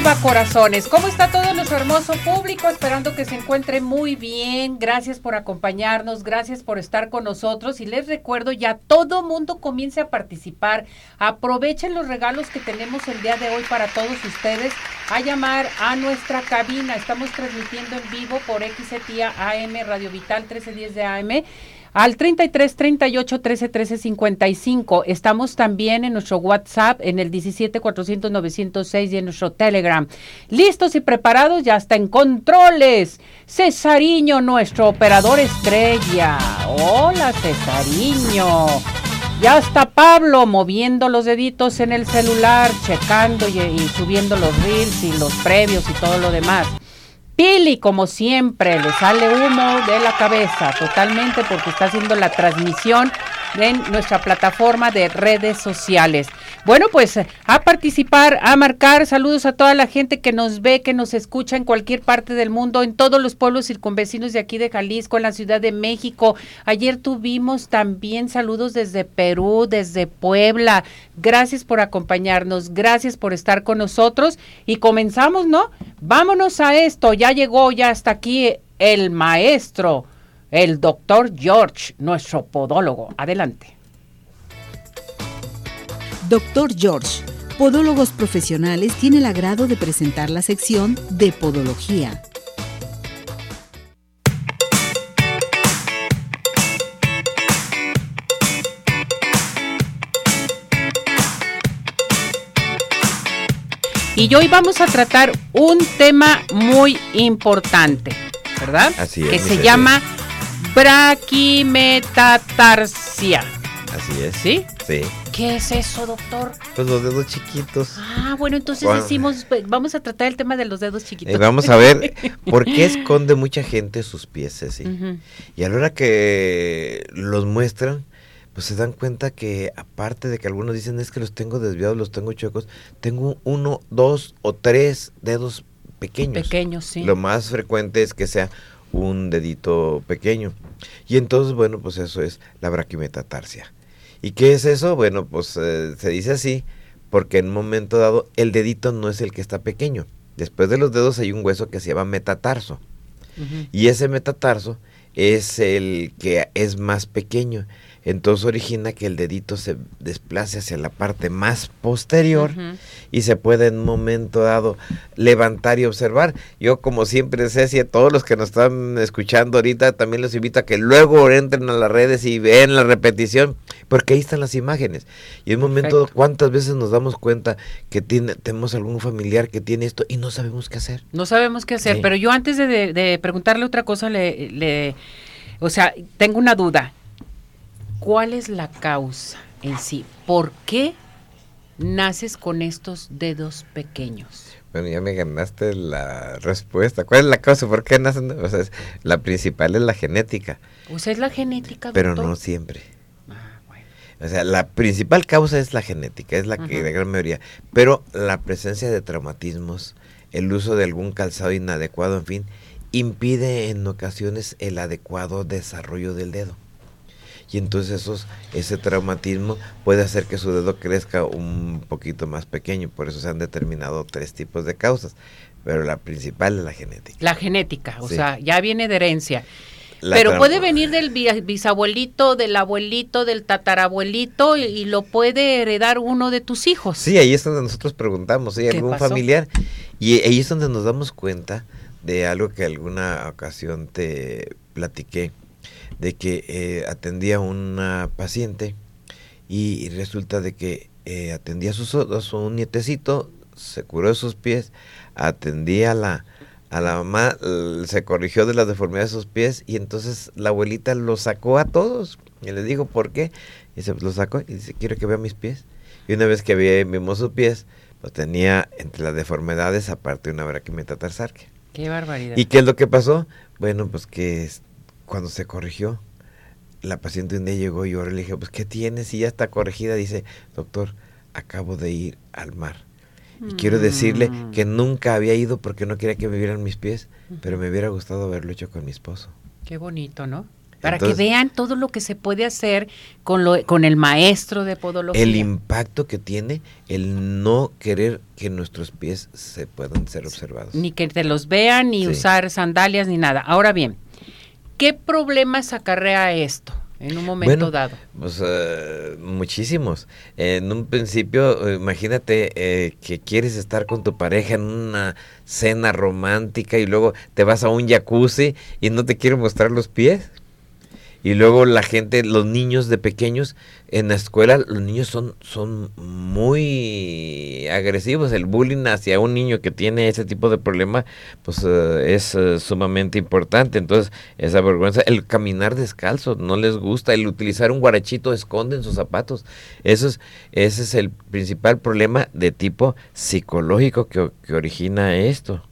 Arriba corazones. ¿Cómo está todo nuestro hermoso público? Esperando que se encuentre muy bien. Gracias por acompañarnos, gracias por estar con nosotros. Y les recuerdo, ya todo mundo comience a participar. Aprovechen los regalos que tenemos el día de hoy para todos ustedes. A llamar a nuestra cabina. Estamos transmitiendo en vivo por XETIA AM Radio Vital 1310 de AM al 33 38 13 13 55. Estamos también en nuestro WhatsApp en el 17 400 906 y en nuestro Telegram. Listos y preparados, ya está en controles. Cesariño, nuestro operador estrella. Hola, Cesariño. Ya está Pablo moviendo los deditos en el celular, checando y, y subiendo los reels y los previos y todo lo demás. Pili, como siempre, le sale humo de la cabeza totalmente porque está haciendo la transmisión en nuestra plataforma de redes sociales. Bueno, pues a participar, a marcar, saludos a toda la gente que nos ve, que nos escucha en cualquier parte del mundo, en todos los pueblos circunvecinos de aquí de Jalisco, en la Ciudad de México. Ayer tuvimos también saludos desde Perú, desde Puebla. Gracias por acompañarnos, gracias por estar con nosotros y comenzamos, ¿no? Vámonos a esto, ya llegó, ya está aquí el maestro, el doctor George, nuestro podólogo. Adelante. Dr. George, Podólogos Profesionales, tiene el agrado de presentar la sección de Podología. Y hoy vamos a tratar un tema muy importante, ¿verdad? Así es. Que se llama braquimetatarsia. Así es. ¿Sí? Sí. ¿Qué es eso, doctor? Pues los dedos chiquitos. Ah, bueno, entonces Bueno. decimos, pues, vamos a tratar el tema de los dedos chiquitos. Eh, vamos a ver por qué esconde mucha gente sus pies, Ceci. Ujú. Y a la hora que los muestran, pues se dan cuenta que aparte de que algunos dicen es que los tengo desviados, los tengo chuecos, tengo uno, dos o tres dedos pequeños. Pequeños, sí. Lo más frecuente es que sea un dedito pequeño. Y entonces, bueno, pues eso es la braquimetatarsia. ¿Y qué es eso? Bueno, pues eh, se dice así porque en un momento dado el dedito no es el que está pequeño. Después de los dedos hay un hueso que se llama metatarso. Y ese metatarso es el que es más pequeño. Entonces origina que el dedito se desplace hacia la parte más posterior y se puede en un momento dado levantar y observar. Yo como siempre Ceci, a todos los que nos están escuchando ahorita también los invito a que luego entren a las redes y vean la repetición, porque ahí están las imágenes. Y en un momento Perfecto. cuántas veces nos damos cuenta que tiene, tenemos algún familiar que tiene esto y no sabemos qué hacer. No sabemos qué hacer, Sí. pero yo antes de, de- de preguntarle otra cosa, le, le- o sea, tengo una duda. ¿Cuál es la causa en sí? ¿Por qué naces con estos dedos pequeños? Bueno, ya me ganaste la respuesta. ¿Cuál es la causa? ¿Por qué nacen? O sea, es- la principal es la genética, O sea, es la genética, pero doctor? no siempre. Ah, bueno. O sea, la principal causa es la genética, es la que de gran mayoría, pero la presencia de traumatismos, el uso de algún calzado inadecuado, en fin, impide en ocasiones el adecuado desarrollo del dedo. Y entonces esos, ese traumatismo puede hacer que su dedo crezca un poquito más pequeño, por eso se han determinado tres tipos de causas, pero la principal es la genética. La genética, o Sí. sea, ya viene de herencia. La Pero puede venir del bi- bisabuelito, del abuelito, del tatarabuelito y, y lo puede heredar uno de tus hijos. Sí, ahí es donde nosotros preguntamos, ¿sí? ¿Qué ¿Algún pasó? familiar? Y ahí es donde nos damos cuenta de algo que alguna ocasión te platiqué, de que eh, atendía a una paciente y, y resulta de que eh, atendía a su, a su nietecito, se curó de sus pies, atendía a la, A la mamá se corrigió de las deformidades de sus pies y entonces la abuelita lo sacó a todos. Y le dijo, ¿por qué? Y se lo sacó y dice, quiero que vea mis pies. Y una vez que vimos sus pies, pues tenía entre las deformidades aparte una braquimetatarsarquia. Qué barbaridad. ¿Y qué es lo que pasó? Bueno, pues que cuando se corrigió, la paciente un día llegó y yo le dije, pues ¿qué tienes? Y ya está corregida. Dice, doctor, acabo de ir al mar. Y quiero decirle mm. que nunca había ido porque no quería que me vieran mis pies, pero me hubiera gustado haberlo hecho con mi esposo. Qué bonito, ¿no? Para que vean todo lo que se puede hacer con, lo, con el maestro de podología. El impacto que tiene el no querer que nuestros pies se puedan ser observados. Ni que te los vean, ni usar sandalias, ni nada. Ahora bien, ¿qué problemas acarrea esto? en un momento dado? Pues eh, muchísimos. En un principio, eh, imagínate eh, que quieres estar con tu pareja en una cena romántica y luego te vas a un jacuzzi y no te quiero mostrar los pies. Y luego la gente, los niños de pequeños, en la escuela los niños son, son muy agresivos. El bullying hacia un niño que tiene ese tipo de problema, pues eh, es eh, sumamente importante. Entonces, esa vergüenza, el caminar descalzo, no les gusta. El utilizar un guarachito, esconden sus zapatos. Eso es, ese es el principal problema de tipo psicológico que, que origina esto.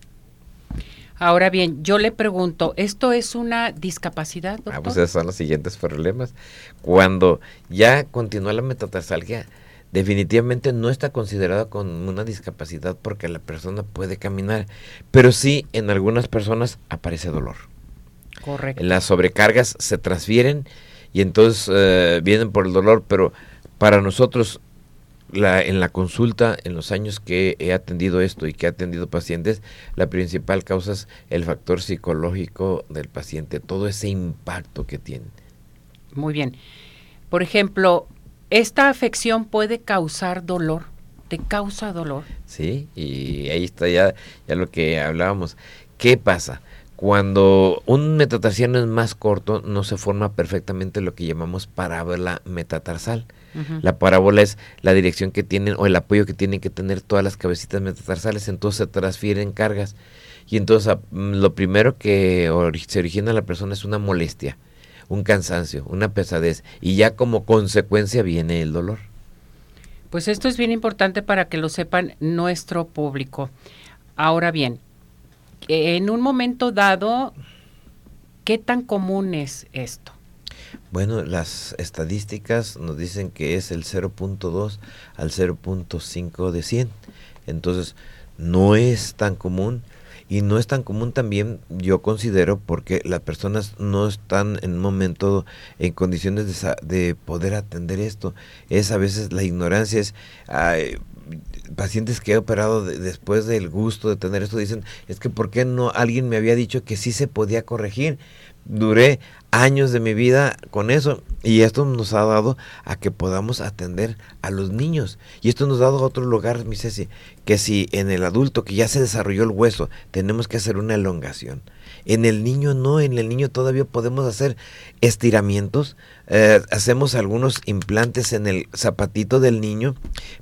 Ahora bien, yo le pregunto, ¿esto es una discapacidad, doctor? Ah, pues esos son los siguientes problemas. Cuando ya continúa la metatarsalgia, definitivamente no está considerada como una discapacidad porque la persona puede caminar, pero sí en algunas personas aparece dolor. Correcto. Las sobrecargas se transfieren y entonces eh, vienen por el dolor, pero para nosotros la, en la consulta, en los años que he atendido esto y que he atendido pacientes, la principal causa es el factor psicológico del paciente, todo ese impacto que tiene. Muy bien. Por ejemplo, ¿esta afección puede causar dolor? ¿Te causa dolor? Sí, y ahí está ya, ya lo que hablábamos. ¿Qué pasa? Cuando un metatarsiano es más corto, no se forma perfectamente lo que llamamos parábola metatarsal la parábola es la dirección que tienen o el apoyo que tienen que tener todas las cabecitas metatarsales, entonces se transfieren cargas. Y entonces ah, mm, lo primero que se origina en la persona es una molestia, un cansancio, una pesadez, y ya como consecuencia viene el dolor. Pues esto es bien importante para que lo sepan nuestro público. Ahora bien, en un momento dado, ¿qué tan común es esto? Bueno, las estadísticas nos dicen que es el 0.2 al 0.5 de 100. Entonces, no es tan común y no es tan común también, yo considero, porque las personas no están en un momento en condiciones de, de poder atender esto. Es a veces la ignorancia, es... pacientes que he operado después del gusto de tener esto dicen, es que ¿por qué no alguien me había dicho que sí se podía corregir? Duré años de mi vida con eso y esto nos ha dado a que podamos atender a los niños y esto nos ha dado a otro lugar, mi Ceci, que si en el adulto que ya se desarrolló el hueso tenemos que hacer una elongación, en el niño no, en el niño todavía podemos hacer estiramientos, eh, hacemos algunos implantes en el zapatito del niño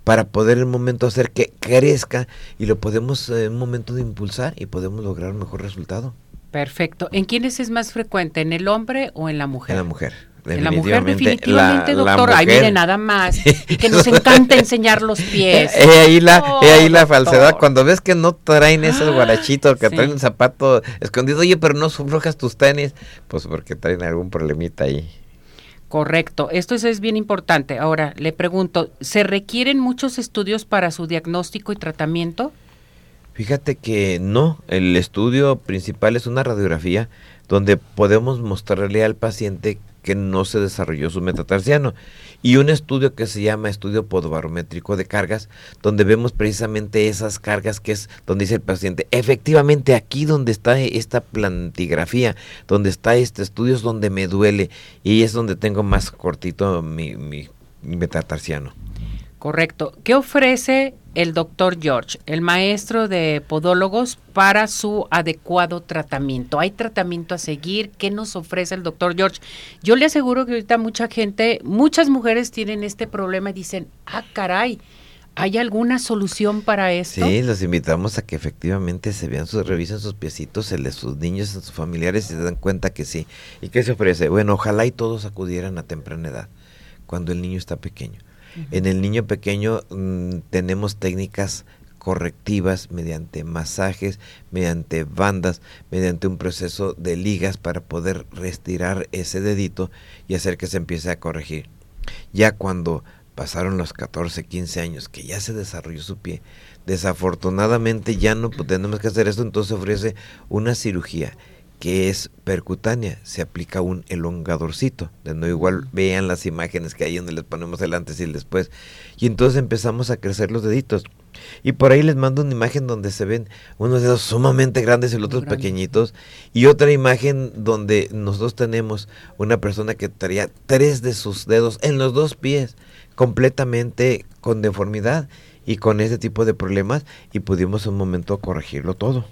para poder en un momento hacer que crezca y lo podemos en un momento de impulsar y podemos lograr un mejor resultado. Perfecto. ¿En quiénes es más frecuente? ¿En el hombre o en la mujer? En la mujer. En la mujer, definitivamente, doctor. Ahí viene nada más. Y que nos encanta enseñar los pies. He ahí la, ahí la falsedad. Cuando ves que no traen esos guarachitos, que traen un zapato escondido, oye, pero no sufrojas tus tenis, pues porque traen algún problemita ahí. Correcto, esto es, bien importante. Ahora, le pregunto, ¿se requieren muchos estudios para su diagnóstico y tratamiento? Fíjate que no, el estudio principal es una radiografía donde podemos mostrarle al paciente que no se desarrolló su metatarsiano y un estudio que se llama estudio podobarométrico de cargas donde vemos precisamente esas cargas que es donde dice el paciente efectivamente aquí donde está esta plantigrafía donde está este estudio es donde me duele y es donde tengo más cortito mi, mi metatarsiano Correcto. ¿Qué ofrece el doctor George, el maestro de podólogos, para su adecuado tratamiento? ¿Hay tratamiento a seguir? ¿Qué nos ofrece el doctor George? Yo le aseguro que ahorita mucha gente, muchas mujeres tienen este problema y dicen, ah, caray, ¿Hay alguna solución para esto? Sí, los invitamos a que efectivamente se vean sus, revisen sus piecitos, el de sus niños, sus familiares y se dan cuenta que sí. ¿Y qué se ofrece? Bueno, ojalá y todos acudieran a temprana edad, cuando el niño está pequeño. En el niño pequeño mm, tenemos técnicas correctivas mediante masajes, mediante bandas, mediante un proceso de ligas para poder restirar ese dedito y hacer que se empiece a corregir. Ya cuando pasaron los 14, 15 años, que ya se desarrolló su pie, desafortunadamente ya no tenemos que hacer esto, entonces ofrece una cirugía que es percutánea, se aplica un elongadorcito, de no igual vean las imágenes que hay donde les ponemos el antes y el después, y entonces empezamos a crecer los deditos. Y por ahí les mando una imagen donde se ven unos dedos sumamente grandes y los otros pequeñitos. Y otra imagen donde nosotros tenemos una persona que traía tres de sus dedos en los dos pies completamente con deformidad y con ese tipo de problemas y pudimos un momento corregirlo todo.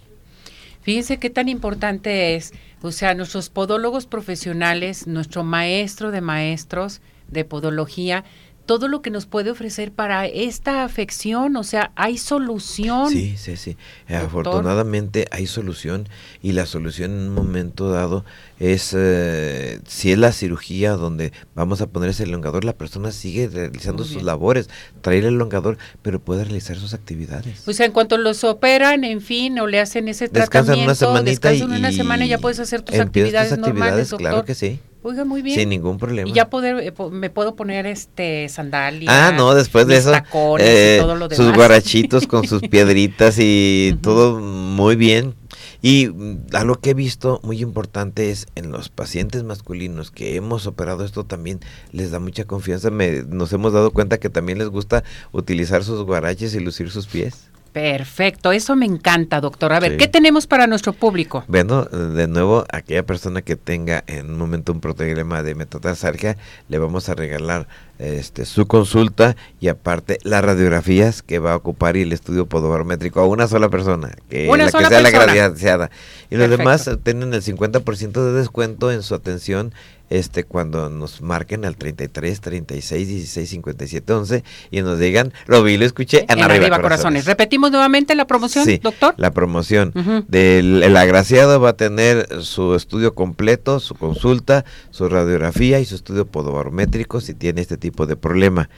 Fíjense qué tan importante es, o sea, nuestros podólogos profesionales, nuestro maestro de maestros de podología, todo lo que nos puede ofrecer para esta afección, o sea, hay solución. Sí, sí, sí. Afortunadamente hay solución y la solución en un momento dado es, eh, si es la cirugía donde vamos a poner ese elongador, la persona sigue realizando sus labores, traer el elongador, pero puede realizar sus actividades. O sea, en cuanto los operan, en fin, o le hacen ese descansan tratamiento, una descansan una semana y ya puedes hacer tus actividades, actividades normales, doctor. Claro que sí. Oiga, muy bien. Sin ningún problema. Y ya poder, eh, me puedo poner este sandalias. Ah, no, después de eso. Eh, todo lo sus guarachitos con sus piedritas y todo muy bien. Y mm, algo que he visto muy importante es en los pacientes masculinos que hemos operado esto también les da mucha confianza. Me, nos hemos dado cuenta que también les gusta utilizar sus guaraches y lucir sus pies. Perfecto, eso me encanta, doctor. A ver, ¿qué tenemos para nuestro público? Bueno, de nuevo, aquella persona que tenga en un momento un problema de metatarsalgia, le vamos a regalar este, su consulta y aparte las radiografías que va a ocupar y el estudio podobarmétrico a una sola persona, que una la sola que sea persona. la agraciada. Y los demás tienen el 50% de descuento en su atención este cuando nos marquen al 33 36 16 57 11 y nos digan lo vi lo escuché en, arriba, corazones. corazones. repetimos nuevamente la promoción sí, doctor la promoción del el agraciado va a tener su estudio completo su consulta su radiografía y su estudio podobarométrico si tiene este tipo de problema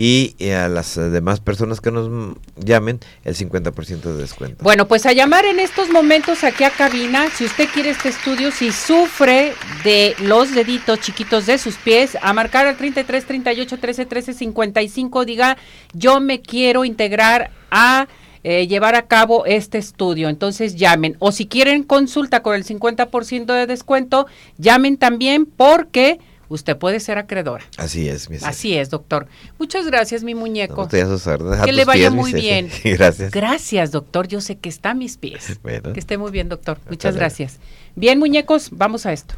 y a las demás personas que nos llamen el 50% de descuento. Bueno, pues a llamar en estos momentos aquí a cabina, si usted quiere este estudio, si sufre de los deditos chiquitos de sus pies, a marcar al 33 38 13 13 55, diga, yo me quiero integrar a eh, llevar a cabo este estudio. Entonces llamen. O si quieren consulta con el 50% de descuento, llamen también porque usted puede ser acreedora. Así es, mi Así es, doctor. Muchas gracias, mi muñeco. No, a que le vaya muy bien. gracias. Gracias, doctor. Yo sé que está a mis pies. Que esté muy bien, doctor. Muchas gracias. Bien, muñecos, vamos a esto.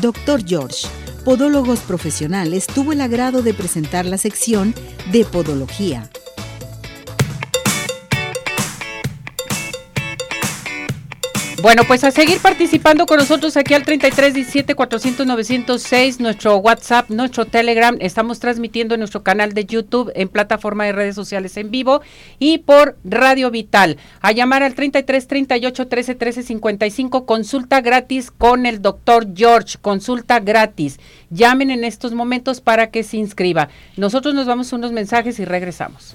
Doctor George, Podólogos Profesionales, tuvo el agrado de presentar la sección de Podología. Bueno, pues a seguir participando con nosotros aquí al 3317 400 906, nuestro WhatsApp, nuestro Telegram. Estamos transmitiendo en nuestro canal de YouTube, en plataforma de redes sociales en vivo y por Radio Vital. A llamar al 33 38 13 13 55, consulta gratis con el doctor George, consulta gratis. Llamen en estos momentos para que se inscriba. Nosotros nos vamos unos mensajes y regresamos.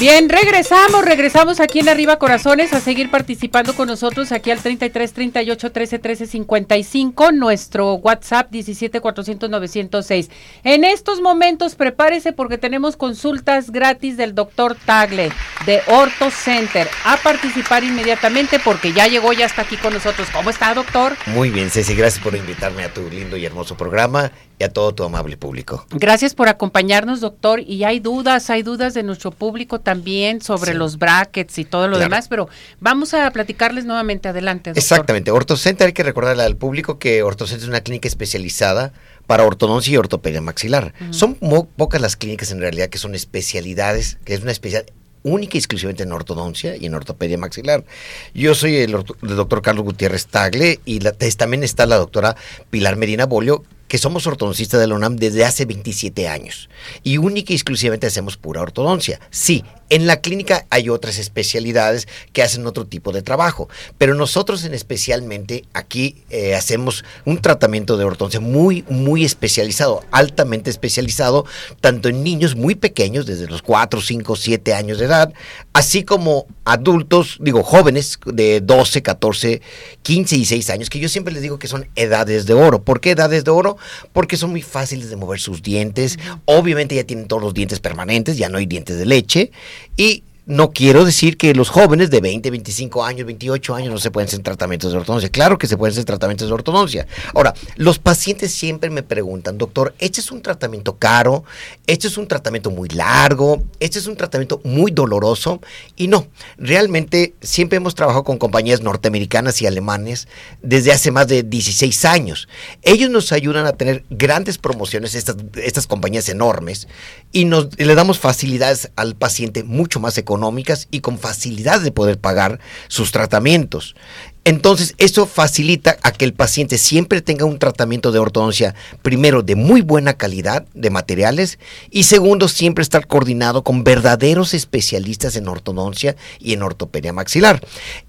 Bien, regresamos, regresamos aquí en Arriba Corazones a seguir participando con nosotros aquí al 33 38 13 13 55, nuestro WhatsApp 17 400 906. En estos momentos prepárese porque tenemos consultas gratis del doctor Tagle de Orto Center. A participar inmediatamente porque ya llegó, ya está aquí con nosotros. ¿Cómo está, doctor? Muy bien, Ceci, gracias por invitarme a tu lindo y hermoso programa y a todo tu amable público. Gracias por acompañarnos, doctor. Y hay dudas, hay dudas de nuestro público también sobre los brackets y todo lo demás, pero vamos a platicarles nuevamente. Adelante, doctor. Exactamente. Ortocenter, hay que recordarle al público que Ortocenter es una clínica especializada para ortodoncia y ortopedia maxilar. Son pocas las clínicas en realidad que son especialidades, que es una especialidad única y exclusivamente en ortodoncia y en ortopedia maxilar. Yo soy el, el doctor Carlos Gutiérrez Tagle y la, también está la doctora Pilar Medina Bolio, que somos ortodoncistas de la UNAM desde hace 27 años y única y exclusivamente hacemos pura ortodoncia. Sí, en la clínica hay otras especialidades que hacen otro tipo de trabajo, pero nosotros en especialmente aquí eh, hacemos un tratamiento de ortodoncia muy, muy especializado, altamente especializado, tanto en niños muy pequeños, desde los 4, 5, 7 años de edad, así como adultos, digo, jóvenes de 12, 14, 15 y 6 años, que yo siempre les digo que son edades de oro. ¿Por qué edades de oro? Porque son muy fáciles de mover sus dientes, obviamente ya tienen todos los dientes permanentes, ya no hay dientes de leche, y no quiero decir que los jóvenes de 20, 25 años, 28 años no se pueden hacer tratamientos de ortodoncia. Claro que se pueden hacer tratamientos de ortodoncia. Ahora, los pacientes siempre me preguntan, doctor, ¿este es un tratamiento caro? ¿Este es un tratamiento muy largo? ¿Este es un tratamiento muy doloroso? Y no, realmente siempre hemos trabajado con compañías norteamericanas y alemanes desde hace más de 16 años. Ellos nos ayudan a tener grandes promociones, estas, estas compañías enormes, y nos le damos facilidades al paciente mucho más económicas y con facilidad de poder pagar sus tratamientos. Entonces, eso facilita a que el paciente siempre tenga un tratamiento de ortodoncia, primero, de muy buena calidad de materiales y segundo, siempre estar coordinado con verdaderos especialistas en ortodoncia y en ortopedia maxilar.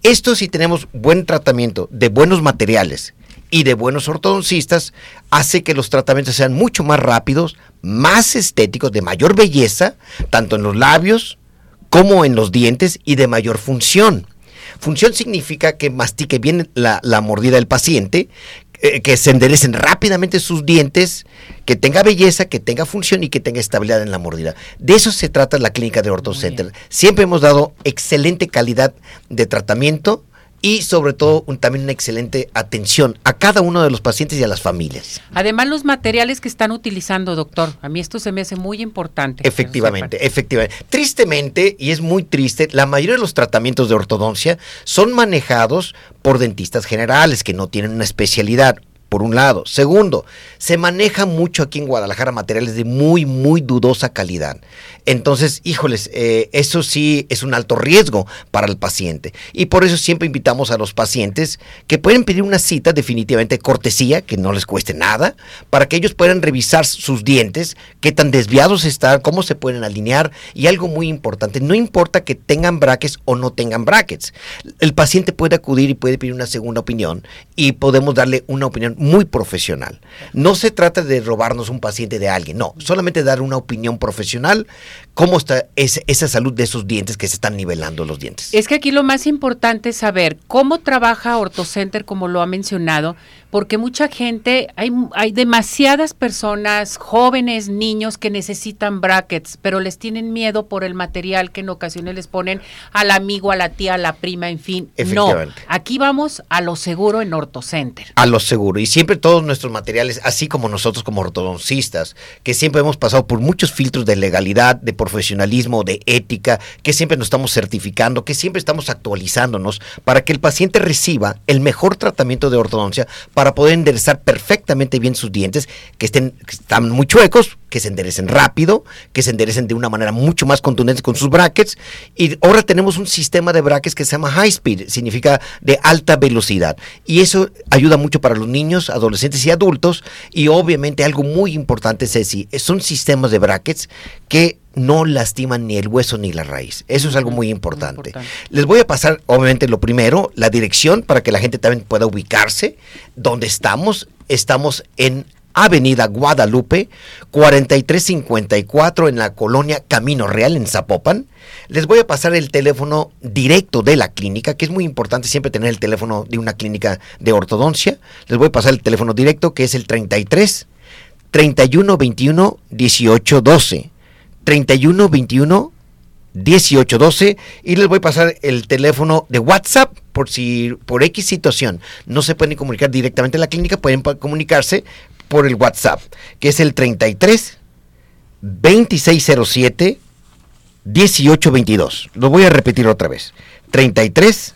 Esto si tenemos buen tratamiento de buenos materiales y de buenos ortodoncistas, hace que los tratamientos sean mucho más rápidos, más estéticos, de mayor belleza, tanto en los labios, como en los dientes y de mayor función. Función significa que mastique bien la, mordida del paciente, eh, que se enderecen rápidamente sus dientes, que tenga belleza, que tenga función y que tenga estabilidad en la mordida. De eso se trata la clínica de OrtoCenter. Siempre hemos dado excelente calidad de tratamiento y sobre todo también una excelente atención a cada uno de los pacientes y a las familias. Además los materiales que están utilizando, doctor, a mí esto se me hace muy importante. Efectivamente, efectivamente. Tristemente, y es muy triste, la mayoría de los tratamientos de ortodoncia son manejados por dentistas generales que no tienen una especialidad por un lado. Segundo, se maneja mucho aquí en Guadalajara materiales de muy, muy dudosa calidad. Entonces, híjoles, eh, eso sí es un alto riesgo para el paciente. Y por eso siempre invitamos a los pacientes que pueden pedir una cita definitivamente cortesía, que no les cueste nada, para que ellos puedan revisar sus dientes, qué tan desviados están, cómo se pueden alinear. Y algo muy importante, no importa que tengan brackets o no tengan brackets. El paciente puede acudir y puede pedir una segunda opinión y podemos darle una opinión muy profesional. No se trata de robarnos un paciente de alguien, no, solamente dar una opinión profesional, cómo está esa salud de esos dientes que se están nivelando los dientes. Es que aquí lo más importante es saber cómo trabaja OrtoCenter, como lo ha mencionado, porque mucha gente, hay, hay demasiadas personas, jóvenes, niños que necesitan brackets, pero les tienen miedo por el material que en ocasiones les ponen al amigo, a la tía, a la prima, en fin. No, aquí vamos a lo seguro en OrtoCenter. A lo seguro. Y siempre todos nuestros materiales, así como nosotros como ortodoncistas, que siempre hemos pasado por muchos filtros de legalidad, de profesionalismo, de ética, que siempre nos estamos certificando, que siempre estamos actualizándonos para que el paciente reciba el mejor tratamiento de ortodoncia para poder enderezar perfectamente bien sus dientes, que estén están muy chuecos, que se enderecen rápido, que se enderecen de una manera mucho más contundente con sus brackets. Y ahora tenemos un sistema de brackets que se llama high speed, significa de alta velocidad. Y eso ayuda mucho para los niños, adolescentes y adultos. Y obviamente algo muy importante, Ceci, son sistemas de brackets que no lastiman ni el hueso ni la raíz. Eso es algo muy importante. Les voy a pasar, obviamente, lo primero, la dirección para que la gente también pueda ubicarse. ¿Dónde estamos? Estamos en Avenida Guadalupe, 4354 en la colonia Camino Real en Zapopan. Les voy a pasar el teléfono directo de la clínica, que es muy importante siempre tener el teléfono de una clínica de ortodoncia. Les voy a pasar el teléfono directo, que es el 33 31 21 18 12. 31 21 18 12 y les voy a pasar el teléfono de WhatsApp por si por X situación no se pueden comunicar directamente a la clínica, pueden comunicarse por el WhatsApp, que es el 33 2607 1822. Lo voy a repetir otra vez. 33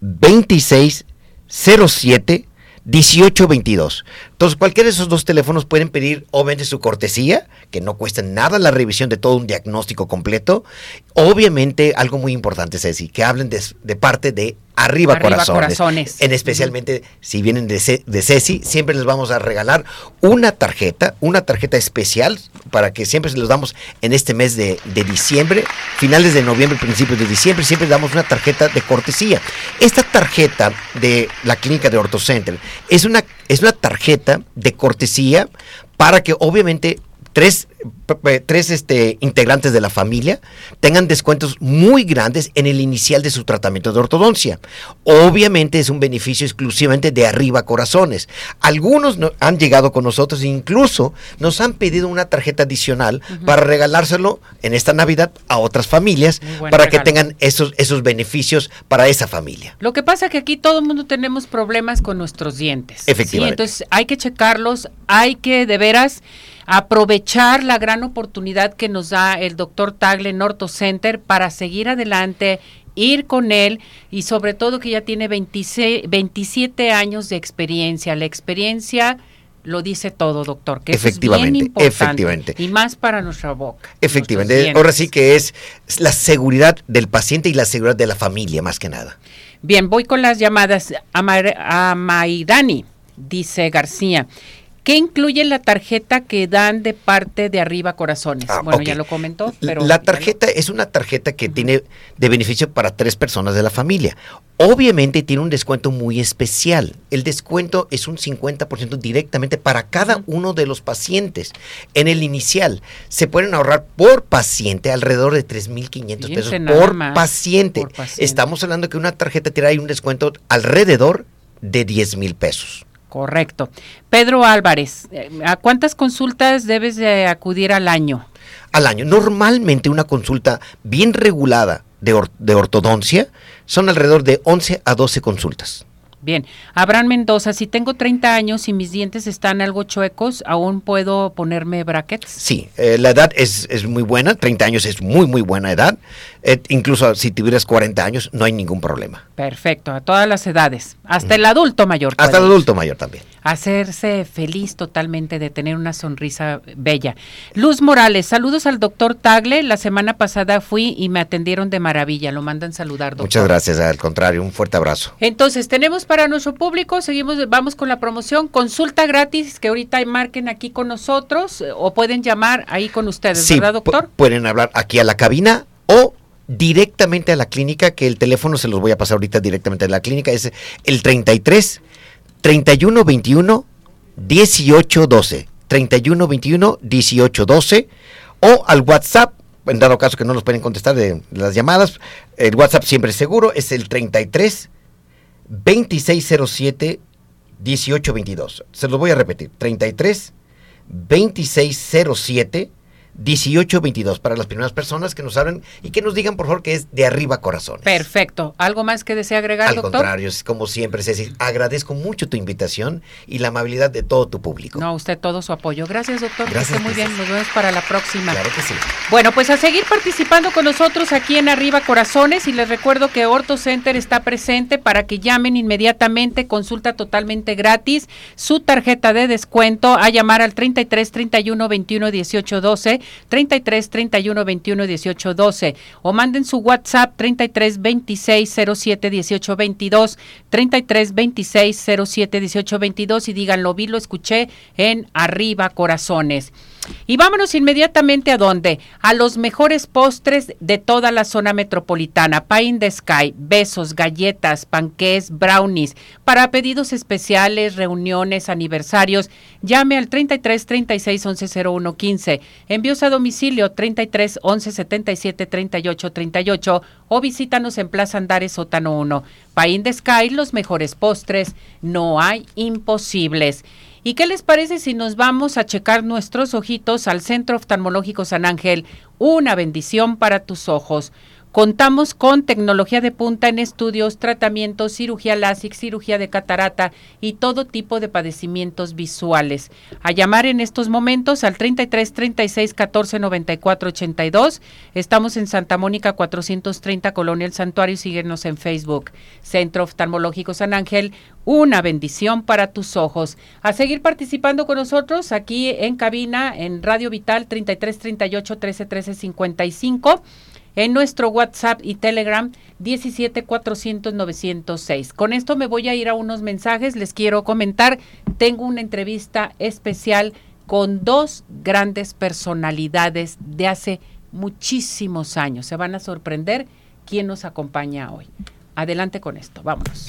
2607 1822. Entonces, cualquiera de esos dos teléfonos pueden pedir, obviamente, su cortesía, que no cuesta nada la revisión de todo un diagnóstico completo. Obviamente, algo muy importante, Ceci, que hablen de, de parte de Arriba, corazones. En especialmente si vienen de, de, Ceci, siempre les vamos a regalar una tarjeta, una tarjeta especial para que siempre se los damos en este mes de, de diciembre, finales de noviembre, principios de diciembre, siempre damos una tarjeta de cortesía. Esta tarjeta de la clínica de OrtoCenter es una, es una tarjeta de cortesía para que obviamente tres, tres este, integrantes de la familia tengan descuentos muy grandes en el inicial de su tratamiento de ortodoncia. Obviamente es un beneficio exclusivamente de arriba corazones. Algunos han llegado con nosotros e incluso nos han pedido una tarjeta adicional para regalárselo en esta Navidad a otras familias para que tengan esos, esos beneficios para esa familia. Lo que pasa es que aquí todo el mundo tenemos problemas con nuestros dientes. Efectivamente. Entonces hay que checarlos, hay que de veras aprovechar la gran oportunidad que nos da el doctor Tagle en Orto Center para seguir adelante ir con él y sobre todo que ya tiene 26, 27 años de experiencia. La experiencia lo dice todo, doctor, que efectivamente, es bien importante, efectivamente. y más para nuestra boca. Efectivamente, ahora sí que es la seguridad del paciente y la seguridad de la familia, más que nada. Bien, voy con las llamadas a, a Maidani, dice García. ¿Qué incluye la tarjeta que dan de parte de Arriba Corazones? Ah, bueno, ya lo comentó, pero... La tarjeta es una tarjeta que tiene de beneficio para tres personas de la familia. Obviamente tiene un descuento muy especial. El descuento es un 50% directamente para cada uno de los pacientes. En el inicial se pueden ahorrar por paciente alrededor de 3.500 pesos por paciente. por paciente. Estamos hablando que una tarjeta tiene un descuento alrededor de 10 mil pesos. Correcto. Pedro Álvarez, eh, ¿a cuántas consultas debes de acudir al año? Al año. Normalmente una consulta bien regulada de, de ortodoncia son alrededor de 11 a 12 consultas. Bien, Abraham Mendoza, si tengo 30 años y mis dientes están algo chuecos, ¿aún puedo ponerme brackets? Sí, eh, la edad es, es, muy buena, 30 años es muy, muy buena edad. Eh, incluso si tuvieras 40 años, no hay ningún problema. Perfecto, a todas las edades, hasta el adulto mayor. Hasta el adulto mayor también. Hacerse feliz totalmente de tener una sonrisa bella. Luz Morales, saludos al doctor Tagle. La semana pasada fui y me atendieron de maravilla. Lo mandan saludar, doctor. Muchas gracias, al contrario, un fuerte abrazo. Entonces, tenemos para nuestro público, seguimos, vamos con la promoción, consulta gratis, que ahorita marquen aquí con nosotros eh, o pueden llamar ahí con ustedes, ¿verdad, doctor? Pueden hablar aquí a la cabina o directamente a la clínica, que el teléfono se los voy a pasar ahorita directamente a la clínica, es el 33 31 21 18 12. 31 21 18 12 o al WhatsApp, en dado caso que no nos pueden contestar de las llamadas, el WhatsApp siempre es seguro, es el 33 2607 1822. Se los voy a repetir, 33 2607 1822 para las primeras personas que nos hablen y que nos digan por favor que es de arriba corazones. Perfecto. ¿Algo más que desea agregar, Al contrario, es como siempre, Ceci, agradezco mucho tu invitación y la amabilidad de todo tu público. No, usted todo su apoyo. Gracias, doctor. Gracias. muy bien. Nos vemos para la próxima. Claro que sí. Bueno, pues a seguir participando con nosotros aquí en Arriba Corazones y les recuerdo que Orto Center está presente para que llamen inmediatamente, consulta totalmente gratis, su tarjeta de descuento a llamar al 33 31 21 18 12 33 31 21 18 12 o manden su WhatsApp 33 26 07 18 22 33 26 07 18 22 y digan lo vi, lo escuché en Arriba Corazones. Y vámonos inmediatamente a dónde? A los mejores postres de toda la zona metropolitana. Pie the Sky, besos, galletas, panqués, brownies. Para pedidos especiales, reuniones, aniversarios, llame al 33 36 11 01 15. Envíos a domicilio 33 11 77 38 38 o visítanos en Plaza Andares Sótano 1. Pie the Sky, los mejores postres, no hay imposibles. ¿Y qué les parece si nos vamos a checar nuestros ojitos al Centro Oftalmológico San Ángel? Una bendición para tus ojos. Contamos con tecnología de punta en estudios, tratamientos, cirugía láser, cirugía de catarata y todo tipo de padecimientos visuales. A llamar en estos momentos al 33 36 14 94 82. Estamos en Santa Mónica 430 Colonia El Santuario. Síguenos en Facebook. Centro Oftalmológico San Ángel, una bendición para tus ojos. A seguir participando con nosotros aquí en cabina en Radio Vital 33 38 13 13 55 en nuestro WhatsApp y Telegram 17 400 906. Con esto me voy a ir a unos mensajes. Les quiero comentar, tengo una entrevista especial con dos grandes personalidades de hace muchísimos años. Se van a sorprender quién nos acompaña hoy. Adelante con esto, vámonos.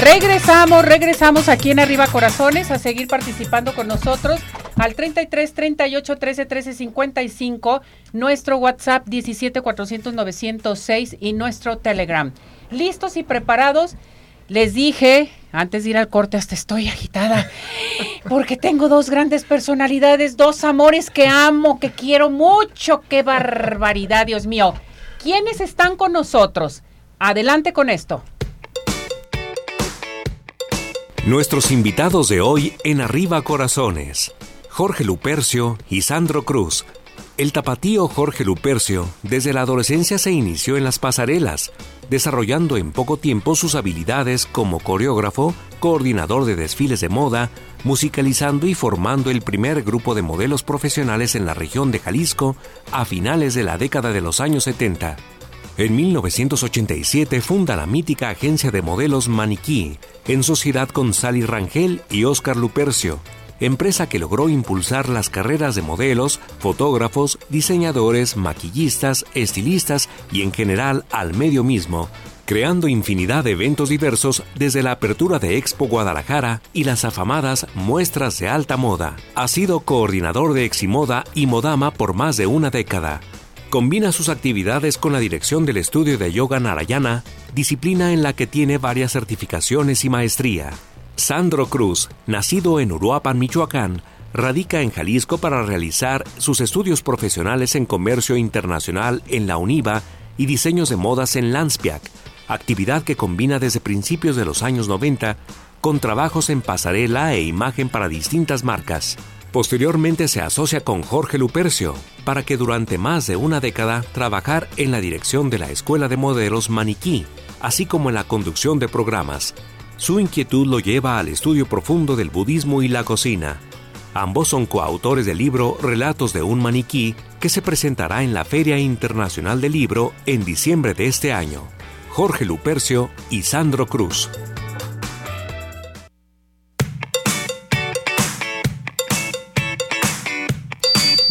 Regresamos, regresamos aquí en Arriba Corazones a seguir participando con nosotros al 33 38 13 13 55, nuestro WhatsApp 17 400 906 y nuestro Telegram. ¿Listos y preparados? Les dije, antes de ir al corte, hasta estoy agitada, porque tengo dos grandes personalidades, dos amores que amo, que quiero mucho. ¡Qué barbaridad, Dios mío! ¿Quiénes están con nosotros? Adelante con esto. Nuestros invitados de hoy en Arriba Corazones, Jorge Lupercio y Sandro Cruz, El tapatío Jorge Lupercio desde la adolescencia se inició en las pasarelas, desarrollando en poco tiempo sus habilidades como coreógrafo, coordinador de desfiles de moda, musicalizando y formando el primer grupo de modelos profesionales en la región de Jalisco a finales de la década de los años 70. En 1987 funda la mítica agencia de modelos Maniquí, en sociedad con Sally Rangel y Oscar Lupercio, empresa que logró impulsar las carreras de modelos, fotógrafos, diseñadores, maquillistas, estilistas y en general al medio mismo, creando infinidad de eventos diversos desde la apertura de Expo Guadalajara y las afamadas muestras de alta moda. Ha sido coordinador de Eximoda y Modama por más de una década. Combina sus actividades con la dirección del estudio de yoga Narayana, disciplina en la que tiene varias certificaciones y maestría. Sandro Cruz, nacido en Uruapan, Michoacán, radica en Jalisco para realizar sus estudios profesionales en comercio internacional en la UNIVA y diseños de modas en Lanspiac, actividad que combina desde principios de los años 90 con trabajos en pasarela e imagen para distintas marcas. Posteriormente se asocia con Jorge Lupercio para que durante más de una década trabajar en la dirección de la Escuela de Modelos Maniquí, así como en la conducción de programas, su inquietud lo lleva al estudio profundo del budismo y la cocina. Ambos son coautores del libro Relatos de un maniquí, que se presentará en la Feria Internacional del Libro en diciembre de este año. Jorge Lupercio y Sandro Cruz.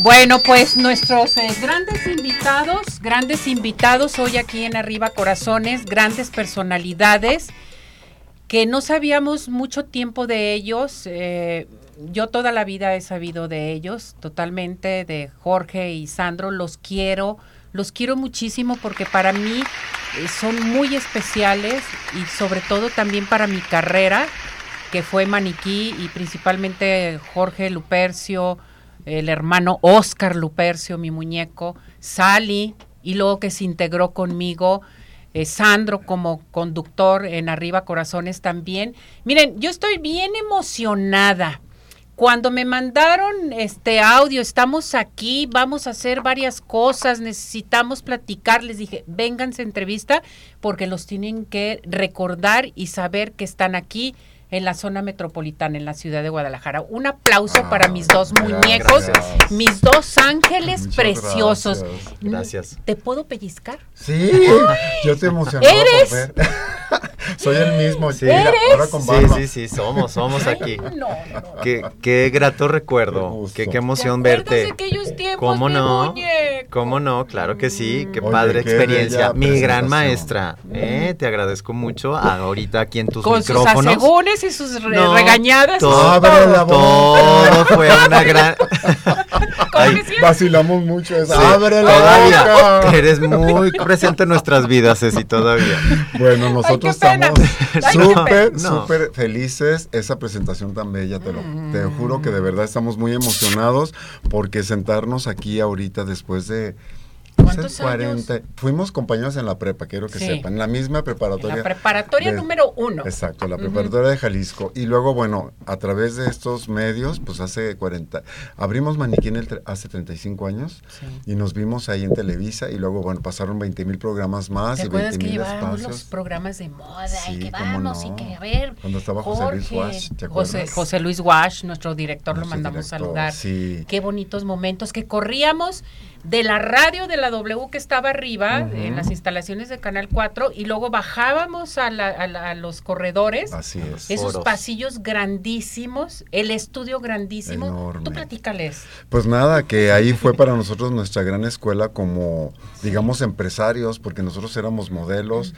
Bueno, pues nuestros eh, grandes invitados, grandes invitados hoy aquí en Arriba Corazones, grandes personalidades que no sabíamos mucho tiempo de ellos. Eh, yo toda la vida he sabido de ellos, totalmente, de Jorge y Sandro. Los quiero, los quiero muchísimo porque para mí eh, son muy especiales y sobre todo también para mi carrera, que fue maniquí y principalmente Jorge Lupercio, el hermano Oscar Lupercio, mi muñeco, Sally, y luego que se integró conmigo. Eh, Sandro como conductor en Arriba Corazones también. Miren, yo estoy bien emocionada. Cuando me mandaron este audio, estamos aquí, vamos a hacer varias cosas, necesitamos platicar, les dije, vénganse entrevista porque los tienen que recordar y saber que están aquí en la zona metropolitana, en la ciudad de Guadalajara. Un aplauso Ah, para mis dos muñecos, mis dos ángeles preciosos. Gracias. ¿Te puedo pellizcar? Sí, yo estoy emocionado ¿Eres? por ver. Soy el mismo. Sí, mira, ahora con sí, barba. sí, sí, somos, somos aquí. No, no. Qué, qué grato recuerdo, qué, qué emoción ¿Te verte. de aquellos tiempos, ¿Cómo no? muñeco? ¿Cómo no? Claro que sí, qué Oye, padre qué experiencia. Mi gran maestra, ¿eh? te agradezco mucho ahorita aquí en tus Con sus y sus re- No, regañadas. todo, Abre la boca. todo fue una gran... Vacilamos mucho. eso. Sí, Abre la todavía. boca. Eres muy presente en nuestras vidas, Ceci, todavía. Bueno, nosotros estamos súper. No. súper felices. Esa presentación tan bella, te lo te juro que de verdad estamos muy emocionados porque sentarnos aquí ahorita después de ¿Cuántos años? Fuimos compañeros en la prepa, quiero que Sí. sepan, la misma En preparatoria. la preparatoria de- número uno. Exacto, la preparatoria de Jalisco. Y luego, bueno, a través de estos medios, pues hace 40, abrimos Maniquí en el hace 35 años Sí. y nos vimos ahí en Televisa y luego, bueno, pasaron 20 mil programas más ¿Te y acuerdas 20 que llevábamos los programas de moda y Sí, que cómo vamos y no. que a ver? Cuando estaba José Luis Wash, ¿te José, acuerdas? José Luis Wash, nuestro director, lo mandamos director, saludar. sí. Qué bonitos momentos que corríamos de la radio de la W que estaba arriba, en las instalaciones de Canal 4, y luego bajábamos a, la- a la- a los corredores. Así es. Esos Foros. pasillos grandísimos, el estudio grandísimo. Enorme. Tú platícales. Pues nada, que ahí fue para nosotros nuestra gran escuela como, digamos, empresarios, porque nosotros éramos modelos.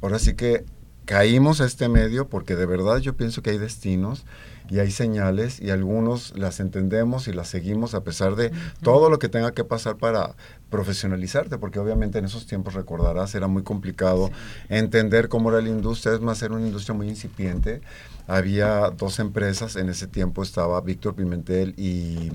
Ahora sí que caímos a este medio porque de verdad yo pienso que hay destinos y hay señales y algunos las entendemos y las seguimos a pesar de todo lo que tenga que pasar para profesionalizarte, porque obviamente en esos tiempos recordarás era muy complicado entender cómo era la industria, es más, era una industria muy incipiente. Había dos empresas, en ese tiempo estaba Víctor Pimentel y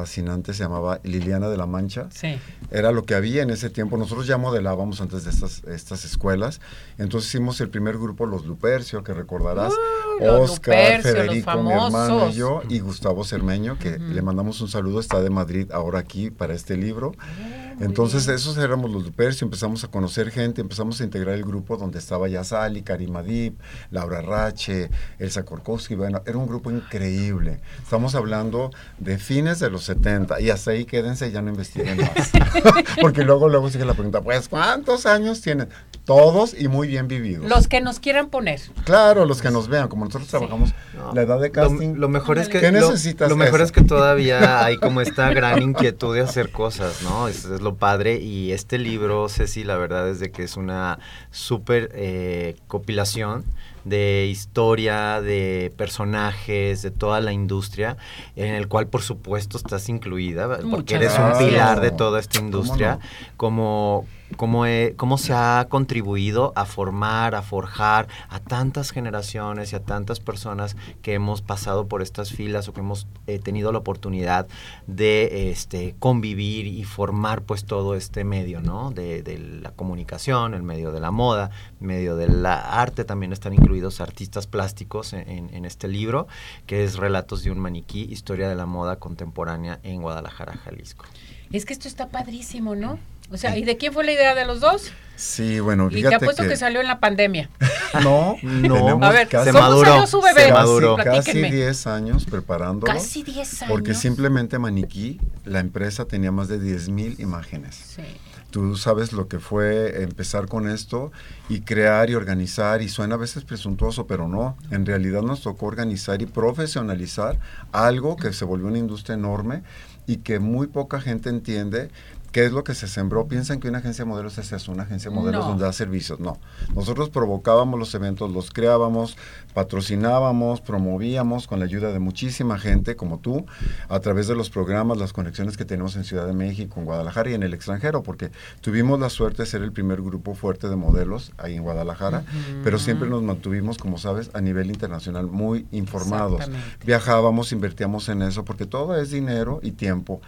fascinante, se llamaba Liliana de la Mancha. Sí. Era lo que había en ese tiempo. Nosotros ya modelábamos antes de estas, estas escuelas. Entonces hicimos el primer grupo, los Lupercio, que recordarás. Uh, Oscar, Lupercio, Federico, mi hermano y yo, y Gustavo Cermeño, que le mandamos un saludo, está de Madrid ahora aquí para este libro. Ah, Entonces esos éramos los Lupercio, empezamos a conocer gente, empezamos a integrar el grupo donde estaba Yasali, Karim Adib, Laura Rache, Elsa Korkowski, bueno, era un grupo increíble. Estamos hablando de fines de los 70 y hasta ahí quédense, ya no investiguen más. Porque luego luego sigue la pregunta, pues ¿cuántos años tienen? Todos y muy bien vividos. Los que nos quieran poner. Claro, los que nos vean, como nosotros trabajamos la edad de casting. Lo, lo mejor es que ¿Qué lo- necesitas? Lo, mejor es que todavía hay como esta gran inquietud de hacer cosas, ¿no? Es, es lo padre y este libro, Ceci, la verdad es de que es una súper eh, compilación de historia, de personajes, de toda la industria, en el cual por supuesto estás incluida, porque Muchas eres gracias. un pilar de toda esta ¿Cómo industria, no? como cómo, he- cómo se ha contribuido a formar, a forjar a tantas generaciones y a tantas personas que hemos pasado por estas filas o que hemos eh, tenido la oportunidad de este, convivir y formar pues todo este medio, ¿no? De, de la comunicación, el medio de la moda, el medio del arte, también están incluidos artistas plásticos en, en- en este libro, que es Relatos de un maniquí, historia de la moda contemporánea en Guadalajara, Jalisco. Es que esto está padrísimo, ¿no? O sea, ¿y de quién fue la idea de los dos? Sí, bueno, Y te fíjate apuesto que... que, salió en la pandemia. no, No. A ver, casi, se ¿cómo maduró, salió su se bebé? maduró. casi Platíquenme. 10 años preparándolo. Casi 10 años. Porque simplemente Maniquí, la empresa tenía más de 10 mil imágenes. Sí. Tú sabes lo que fue empezar con esto y crear y organizar y suena a veces presuntuoso, pero no. En realidad nos tocó organizar y profesionalizar algo que se volvió una industria enorme y que muy poca gente entiende qué es lo que se sembró. Piensan que una agencia de modelos es eso, una agencia de modelos No. donde da servicios. No. Nosotros provocábamos los eventos, los creábamos, patrocinábamos, promovíamos con la ayuda de muchísima gente como tú, a través de los programas, las conexiones que tenemos en Ciudad de México, en Guadalajara y en el extranjero, porque tuvimos la suerte de ser el primer grupo fuerte de modelos ahí en Guadalajara, pero siempre nos mantuvimos, como sabes, a nivel internacional muy informados. Viajábamos, invertíamos en eso, porque todo es dinero y tiempo